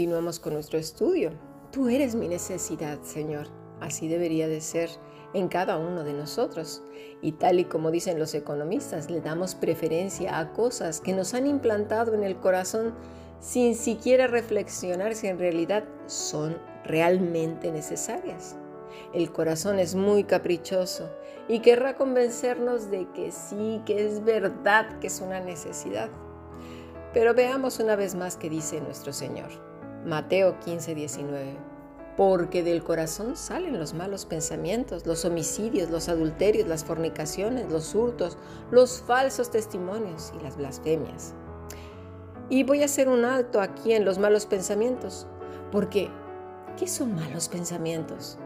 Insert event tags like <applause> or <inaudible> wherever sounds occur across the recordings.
continuamos con nuestro estudio. Tú eres mi necesidad, Señor. Así debería de ser en cada uno de nosotros. Y tal y como dicen los economistas, le damos preferencia a cosas que nos han implantado en el corazón sin siquiera reflexionar si en realidad son realmente necesarias. El corazón es muy caprichoso y querrá convencernos de que sí, que es verdad, que es una necesidad. Pero veamos una vez más qué dice nuestro Señor. Mateo 15, 19 porque del corazón salen los malos pensamientos, los homicidios, los adulterios, las fornicaciones, los hurtos, los falsos testimonios y las blasfemias. Y voy a hacer un alto aquí en los malos pensamientos, porque ¿qué son malos pensamientos?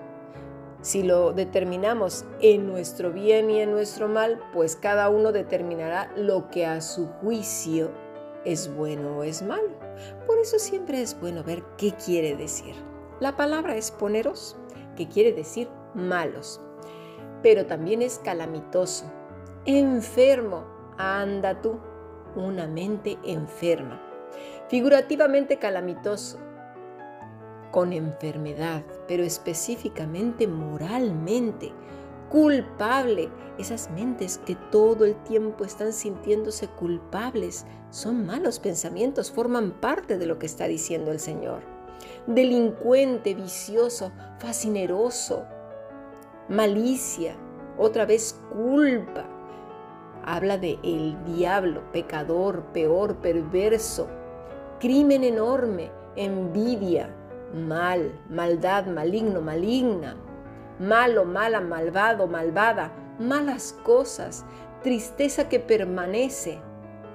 Si lo determinamos en nuestro bien y en nuestro mal, pues cada uno determinará lo que a su juicio es bueno o es malo. Por eso siempre es bueno ver qué quiere decir. La palabra es poneros, que quiere decir malos, pero también es calamitoso, enfermo, anda tú, una mente enferma, figurativamente calamitoso, con enfermedad, pero específicamente moralmente, culpable. Esas mentes que todo el tiempo están sintiéndose culpables son malos pensamientos, forman parte de lo que está diciendo el Señor delincuente, vicioso, fascineroso, malicia, otra vez culpa. Habla de el diablo, pecador, peor, perverso, crimen enorme, envidia, mal, maldad, maligno, maligna, malo, mala, malvado, malvada, malas cosas, tristeza que permanece,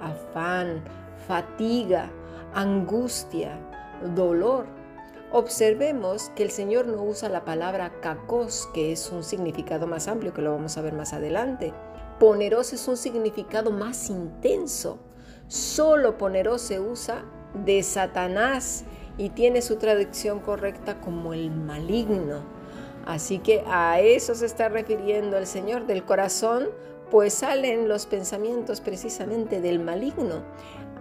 afán, fatiga, angustia, dolor. Observemos que el Señor no usa la palabra cacos, que es un significado más amplio, que lo vamos a ver más adelante. Poneros es un significado más intenso. Solo poneros se usa de Satanás y tiene su traducción correcta como el maligno. Así que a eso se está refiriendo el Señor del corazón, pues salen los pensamientos precisamente del maligno.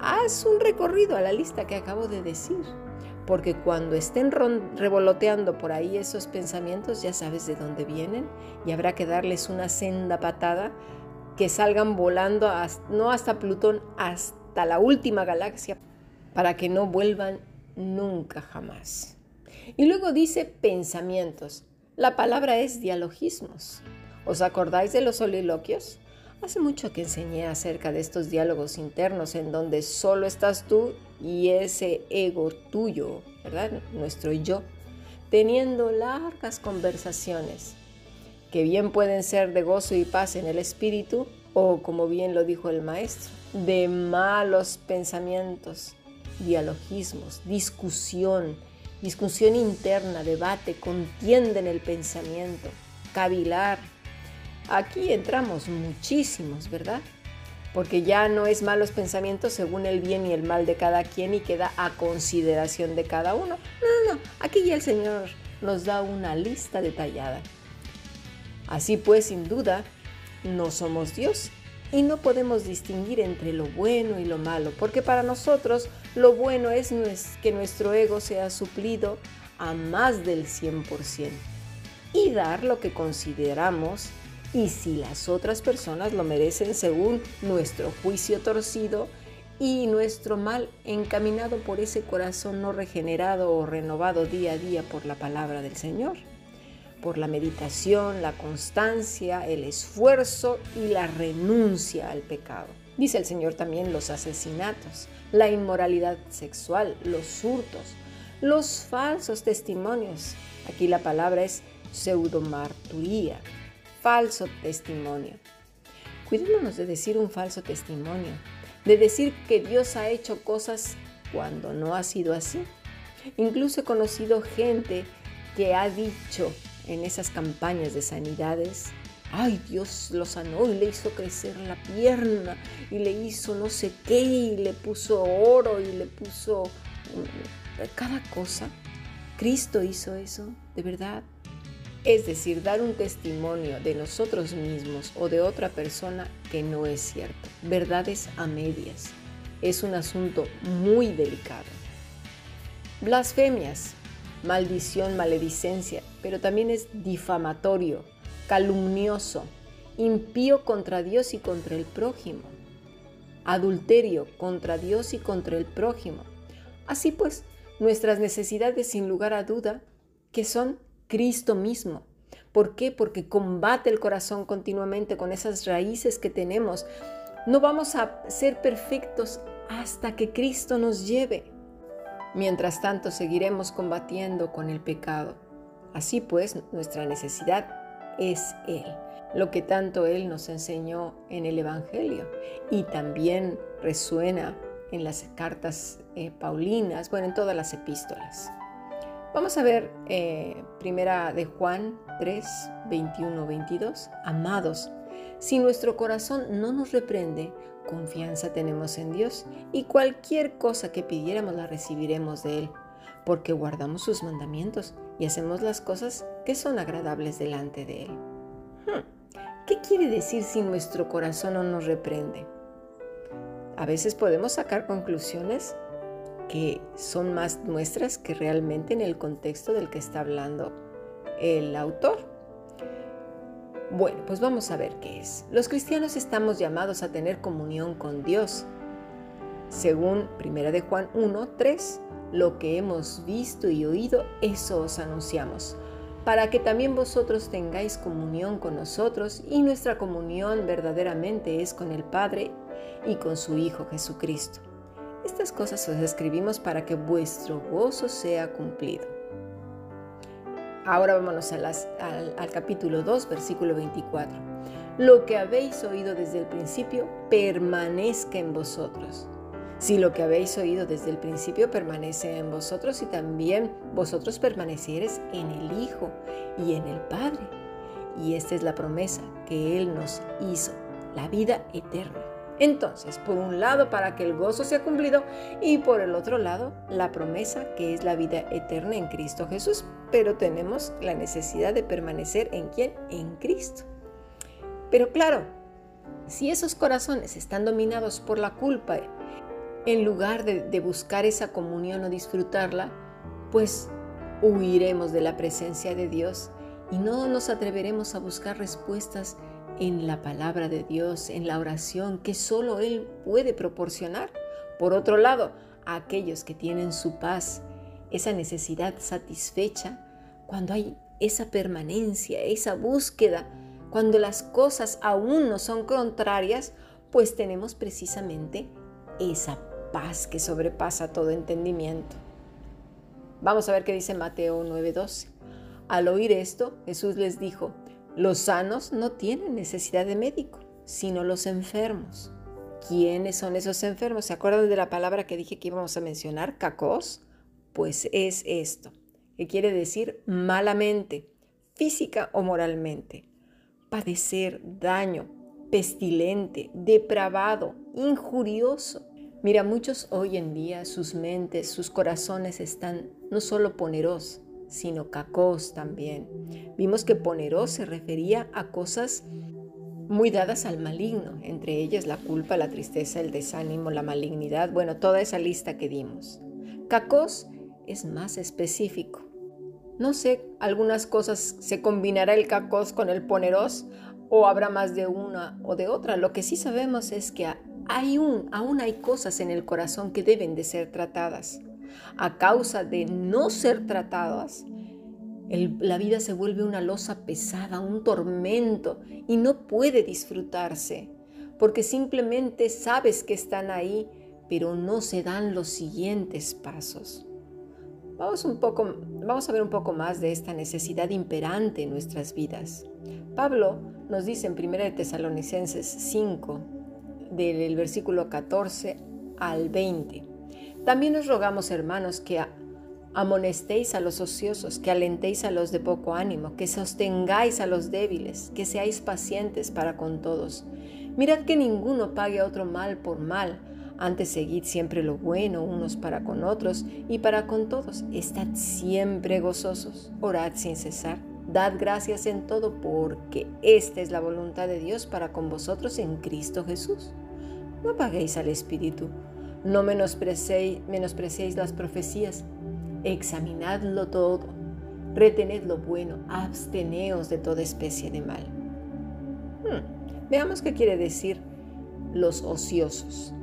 Haz un recorrido a la lista que acabo de decir porque cuando estén revoloteando por ahí esos pensamientos ya sabes de dónde vienen y habrá que darles una senda patada que salgan volando no hasta Plutón, hasta la última galaxia, para que no vuelvan nunca jamás. Y luego dice pensamientos. La palabra es dialogismos. ¿Os acordáis de los soliloquios? Hace mucho que enseñé acerca de estos diálogos internos en donde solo estás tú y ese ego tuyo, ¿verdad? Nuestro yo, teniendo largas conversaciones que bien pueden ser de gozo y paz en el espíritu o, como bien lo dijo el maestro, de malos pensamientos, dialogismos, discusión, discusión interna, debate, contienda en el pensamiento, cavilar, Aquí entramos muchísimos, ¿verdad? Porque ya no es malos pensamientos según el bien y el mal de cada quien y queda a consideración de cada uno. No, no, no. Aquí ya el Señor nos da una lista detallada. Así pues, sin duda, no somos Dios y no podemos distinguir entre lo bueno y lo malo, porque para nosotros lo bueno es que nuestro ego sea suplido a más del 100% y dar lo que consideramos y si las otras personas lo merecen según nuestro juicio torcido y nuestro mal encaminado por ese corazón no regenerado o renovado día a día por la palabra del Señor, por la meditación, la constancia, el esfuerzo y la renuncia al pecado. Dice el Señor también los asesinatos, la inmoralidad sexual, los hurtos, los falsos testimonios. Aquí la palabra es pseudomarturía, falso testimonio. Cuidémonos de decir un falso testimonio, de decir que Dios ha hecho cosas cuando no ha sido así. Incluso he conocido gente que ha dicho en esas campañas de sanidades, ay, Dios lo sanó y le hizo crecer la pierna y le hizo no sé qué y le puso oro y le puso mm, cada cosa. Cristo hizo eso, de verdad. Es decir, dar un testimonio de nosotros mismos o de otra persona que no es cierto. Verdades a medias. Es un asunto muy delicado. Blasfemias, maldición, maledicencia, pero también es difamatorio, calumnioso, impío contra Dios y contra el prójimo, adulterio contra Dios y contra el prójimo. Así pues, nuestras necesidades sin lugar a duda, que son Cristo mismo. ¿Por qué? Porque combate el corazón continuamente con esas raíces que tenemos. No vamos a ser perfectos hasta que Cristo nos lleve. Mientras tanto, seguiremos combatiendo con el pecado. Así pues, nuestra necesidad es Él, lo que tanto Él nos enseñó en el Evangelio y también resuena en las cartas eh, paulinas, bueno, en todas las epístolas. Vamos a ver eh, primera de Juan 3, 21, 22. Amados, si nuestro corazón no nos reprende, confianza tenemos en Dios y cualquier cosa que pidiéramos la recibiremos de Él, porque guardamos sus mandamientos y hacemos las cosas que son agradables delante de Él. Hmm, ¿Qué quiere decir si nuestro corazón no nos reprende? A veces podemos sacar conclusiones que son más nuestras que realmente en el contexto del que está hablando el autor. Bueno, pues vamos a ver qué es. Los cristianos estamos llamados a tener comunión con Dios. Según 1 de Juan 1, 3, lo que hemos visto y oído, eso os anunciamos, para que también vosotros tengáis comunión con nosotros y nuestra comunión verdaderamente es con el Padre y con su Hijo Jesucristo. Estas cosas os escribimos para que vuestro gozo sea cumplido. Ahora vámonos al, al capítulo 2, versículo 24. Lo que habéis oído desde el principio permanezca en vosotros. Si lo que habéis oído desde el principio permanece en vosotros y también vosotros permanecieres en el Hijo y en el Padre. Y esta es la promesa que Él nos hizo, la vida eterna. Entonces, por un lado, para que el gozo sea cumplido y por el otro lado, la promesa que es la vida eterna en Cristo Jesús. Pero tenemos la necesidad de permanecer en quién? En Cristo. Pero claro, si esos corazones están dominados por la culpa, en lugar de, buscar esa comunión o disfrutarla, pues huiremos de la presencia de Dios y no nos atreveremos a buscar respuestas en la palabra de Dios, en la oración que solo Él puede proporcionar. Por otro lado, a aquellos que tienen su paz, esa necesidad satisfecha, cuando hay esa permanencia, esa búsqueda, cuando las cosas aún no son contrarias, pues tenemos precisamente esa que sobrepasa todo entendimiento. Vamos a ver qué dice Mateo 9:12. Al oír esto, Jesús les dijo, los sanos no tienen necesidad de médico, sino los enfermos. ¿Quiénes son esos enfermos? ¿Se acuerdan de la palabra que dije que íbamos a mencionar? Cacos. Pues es esto, que quiere decir malamente, física o moralmente. Padecer daño, pestilente, depravado, injurioso. Mira, muchos hoy en día sus mentes, sus corazones están no solo poneros, sino cacos también. Vimos que poneros se refería a cosas muy dadas al maligno, entre ellas la culpa, la tristeza, el desánimo, la malignidad, bueno, toda esa lista que dimos. Cacos es más específico. No sé, algunas cosas se combinará el cacos con el poneros o habrá más de una o de otra. Lo que sí sabemos es que hay un, aún hay cosas en el corazón que deben de ser tratadas a causa de no ser tratadas, la vida se vuelve una losa pesada, un tormento y no puede disfrutarse, porque simplemente sabes que están ahí, pero no se dan los siguientes pasos. Vamos, un poco, vamos a ver un poco más de esta necesidad imperante en nuestras vidas. Pablo nos dice en 1 Tesalonicenses 5, del versículo 14 al 20. También os rogamos, hermanos, que amonestéis a los ociosos, que alentéis a los de poco ánimo, que sostengáis a los débiles, que seáis pacientes para con todos. Mirad que ninguno pague a otro mal por mal, antes seguid siempre lo bueno unos para con otros y para con todos. Estad siempre gozosos, orad sin cesar. Dad gracias en todo porque esta es la voluntad de Dios para con vosotros en Cristo Jesús. No paguéis al Espíritu no menospreciéis, las profecías, examinadlo todo, retened lo bueno, absteneos de toda especie de mal. Hmm, veamos qué quiere decir los ociosos.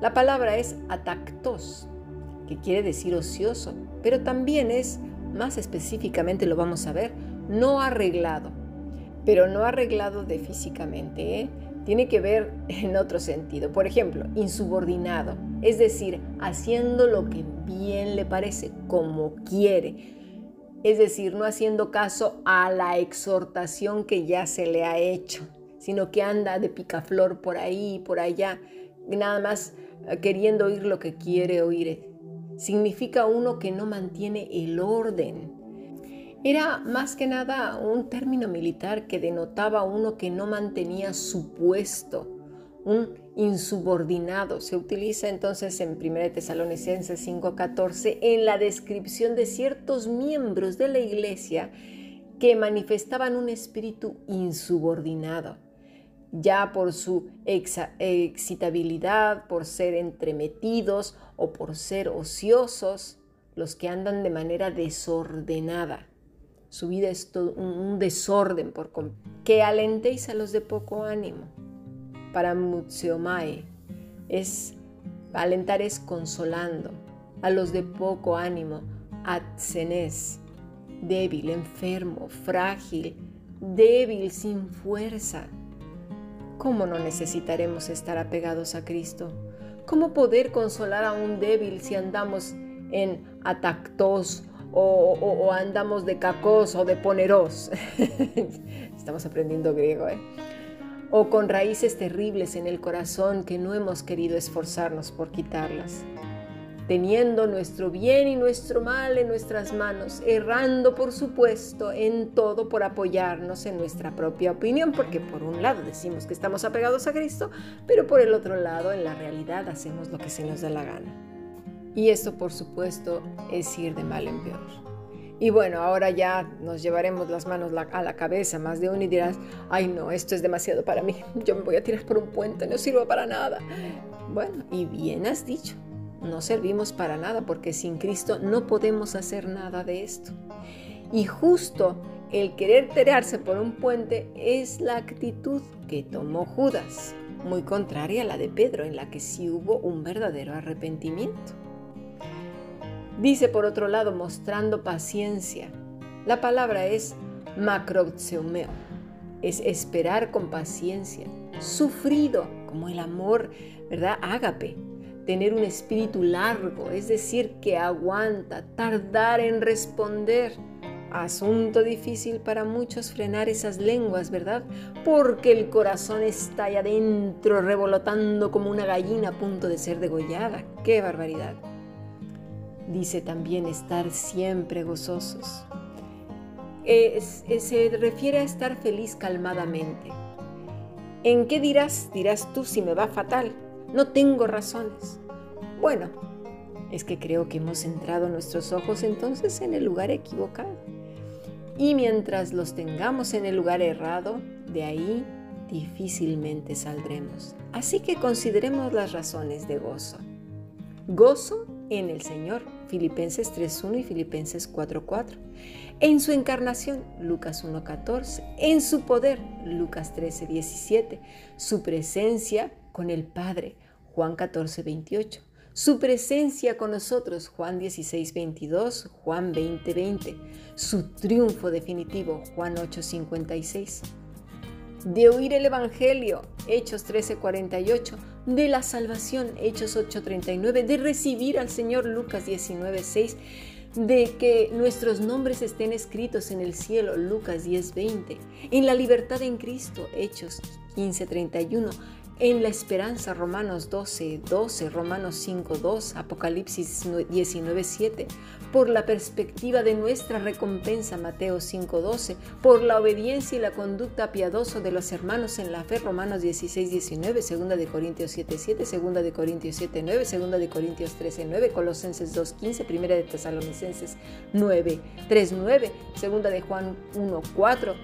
La palabra es atactos, que quiere decir ocioso, pero también es, más específicamente lo vamos a ver, no arreglado. Pero no arreglado de físicamente, ¿eh? tiene que ver en otro sentido. Por ejemplo, insubordinado, es decir, haciendo lo que bien le parece, como quiere. Es decir, no haciendo caso a la exhortación que ya se le ha hecho, sino que anda de picaflor por ahí y por allá, nada más eh, queriendo oír lo que quiere oír. Significa uno que no mantiene el orden, era más que nada un término militar que denotaba uno que no mantenía su puesto, un insubordinado. Se utiliza entonces en 1 Tesalonicenses 5:14 en la descripción de ciertos miembros de la iglesia que manifestaban un espíritu insubordinado, ya por su excitabilidad, por ser entremetidos o por ser ociosos, los que andan de manera desordenada. Su vida es todo un desorden por que alentéis a los de poco ánimo. Para Mutseomae es alentar es consolando a los de poco ánimo, atsenes, débil, enfermo, frágil, débil, sin fuerza. ¿Cómo no necesitaremos estar apegados a Cristo? ¿Cómo poder consolar a un débil si andamos en atactos o, andamos de cacos o de poneros. <laughs> Estamos aprendiendo griego, ¿eh? O con raíces terribles en el corazón que no hemos querido esforzarnos por quitarlas. Teniendo nuestro bien y nuestro mal en nuestras manos, errando por supuesto en todo por apoyarnos en nuestra propia opinión, porque por un lado decimos que estamos apegados a Cristo, pero por el otro lado en la realidad hacemos lo que se nos da la gana. Y esto, por supuesto, es ir de mal en peor. Y bueno, ahora ya nos llevaremos las manos a la cabeza más de uno y dirás, ay no, esto es demasiado para mí, <laughs> yo me voy a tirar por un puente, no sirvo para nada. Bueno, y bien has dicho, no servimos para nada porque sin Cristo no podemos hacer nada de esto. Y justo el querer tirarse por un puente es la actitud que tomó Judas, muy contraria a la de Pedro, en la que sí hubo un verdadero arrepentimiento. Dice por otro lado, mostrando paciencia. La palabra es macrotseumeo, es esperar con paciencia, sufrido como el amor, ¿verdad? Ágape, tener un espíritu largo, es decir, que aguanta, tardar en responder. Asunto difícil para muchos frenar esas lenguas, ¿verdad? Porque el corazón está ahí adentro revolotando como una gallina a punto de ser degollada. ¡Qué barbaridad! Dice también estar siempre gozosos. se refiere a estar feliz calmadamente. ¿En qué dirás? Dirás tú si me va fatal. No tengo razones. Bueno, es que creo que hemos centrado nuestros ojos entonces en el lugar equivocado. Y mientras los tengamos en el lugar errado, de ahí difícilmente saldremos. Así que consideremos las razones de gozo. Gozo en el Señor, Filipenses 3.1 y Filipenses 4.4. En su encarnación, Lucas 1.14. En su poder, Lucas 13.17. Su presencia con el Padre, Juan 14.28. Su presencia con nosotros, Juan 16.22, Juan 20.20. Su triunfo definitivo, Juan 8.56 de oír el Evangelio, Hechos 13:48, de la salvación, Hechos 8:39, de recibir al Señor, Lucas 19:6, de que nuestros nombres estén escritos en el cielo, Lucas 10:20, en la libertad en Cristo, Hechos 15:31, en la esperanza, Romanos 12, 12, Romanos 5, 2, Apocalipsis 19, 7, por la perspectiva de nuestra recompensa, Mateo 5, 12, por la obediencia y la conducta piadosa de los hermanos en la fe, Romanos 16, 19, 2 de Corintios 7, 7, 2 de Corintios 7, 9, 2 de Corintios 13, 9, Colosenses 2, 15, 1 de Tesalonicenses 9, 3, 9, 2 de Juan 1, 4,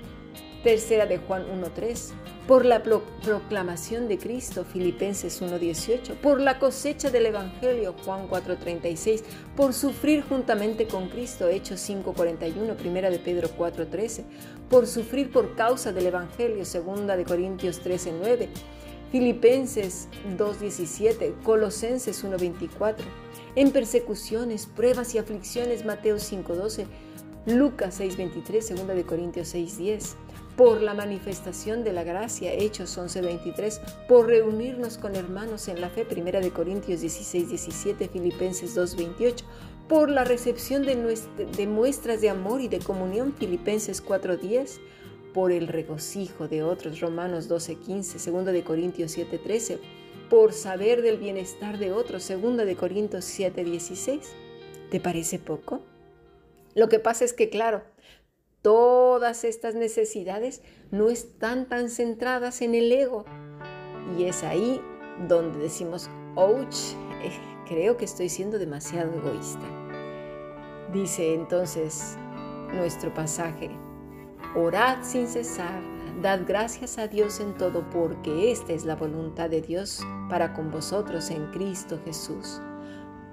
tercera de Juan 1, 3, por la proclamación de Cristo, Filipenses 1.18, por la cosecha del Evangelio, Juan 4.36, por sufrir juntamente con Cristo, Hechos 5.41, Primera de Pedro 4.13, por sufrir por causa del Evangelio, Segunda de Corintios 13.9, Filipenses 2.17, Colosenses 1.24, en persecuciones, pruebas y aflicciones, Mateo 5.12, Lucas 6.23, Segunda de Corintios 6.10, por la manifestación de la gracia, Hechos 11:23, por reunirnos con hermanos en la fe, Primera de Corintios 16:17, Filipenses 2:28, por la recepción de, muestras de amor y de comunión, Filipenses 4:10, por el regocijo de otros, Romanos 12:15, Segunda de Corintios 7:13, por saber del bienestar de otros, Segunda de Corintios 7:16. ¿Te parece poco? Lo que pasa es que, claro, todas estas necesidades no están tan centradas en el ego. Y es ahí donde decimos, ouch, eh, creo que estoy siendo demasiado egoísta. Dice entonces nuestro pasaje, orad sin cesar, dad gracias a Dios en todo, porque esta es la voluntad de Dios para con vosotros en Cristo Jesús.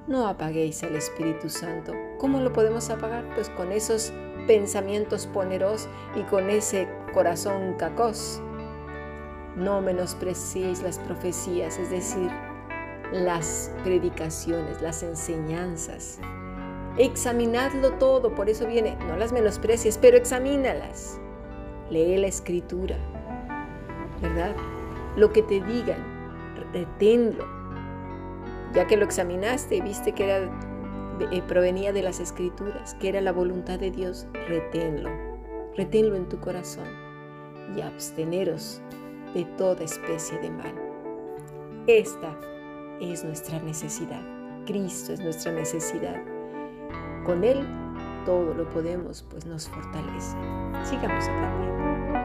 No apaguéis al Espíritu Santo. ¿Cómo lo podemos apagar? Pues con esos pensamientos poneros y con ese corazón cacos. No menospreciéis las profecías, es decir, las predicaciones, las enseñanzas. Examinadlo todo, por eso viene, no las menosprecies, pero examínalas. Lee la escritura, ¿verdad? Lo que te digan, reténlo. Ya que lo examinaste y viste que era provenía de las escrituras, que era la voluntad de Dios, reténlo, reténlo en tu corazón y absteneros de toda especie de mal. Esta es nuestra necesidad. Cristo es nuestra necesidad. Con Él todo lo podemos, pues nos fortalece. Sigamos aprendiendo.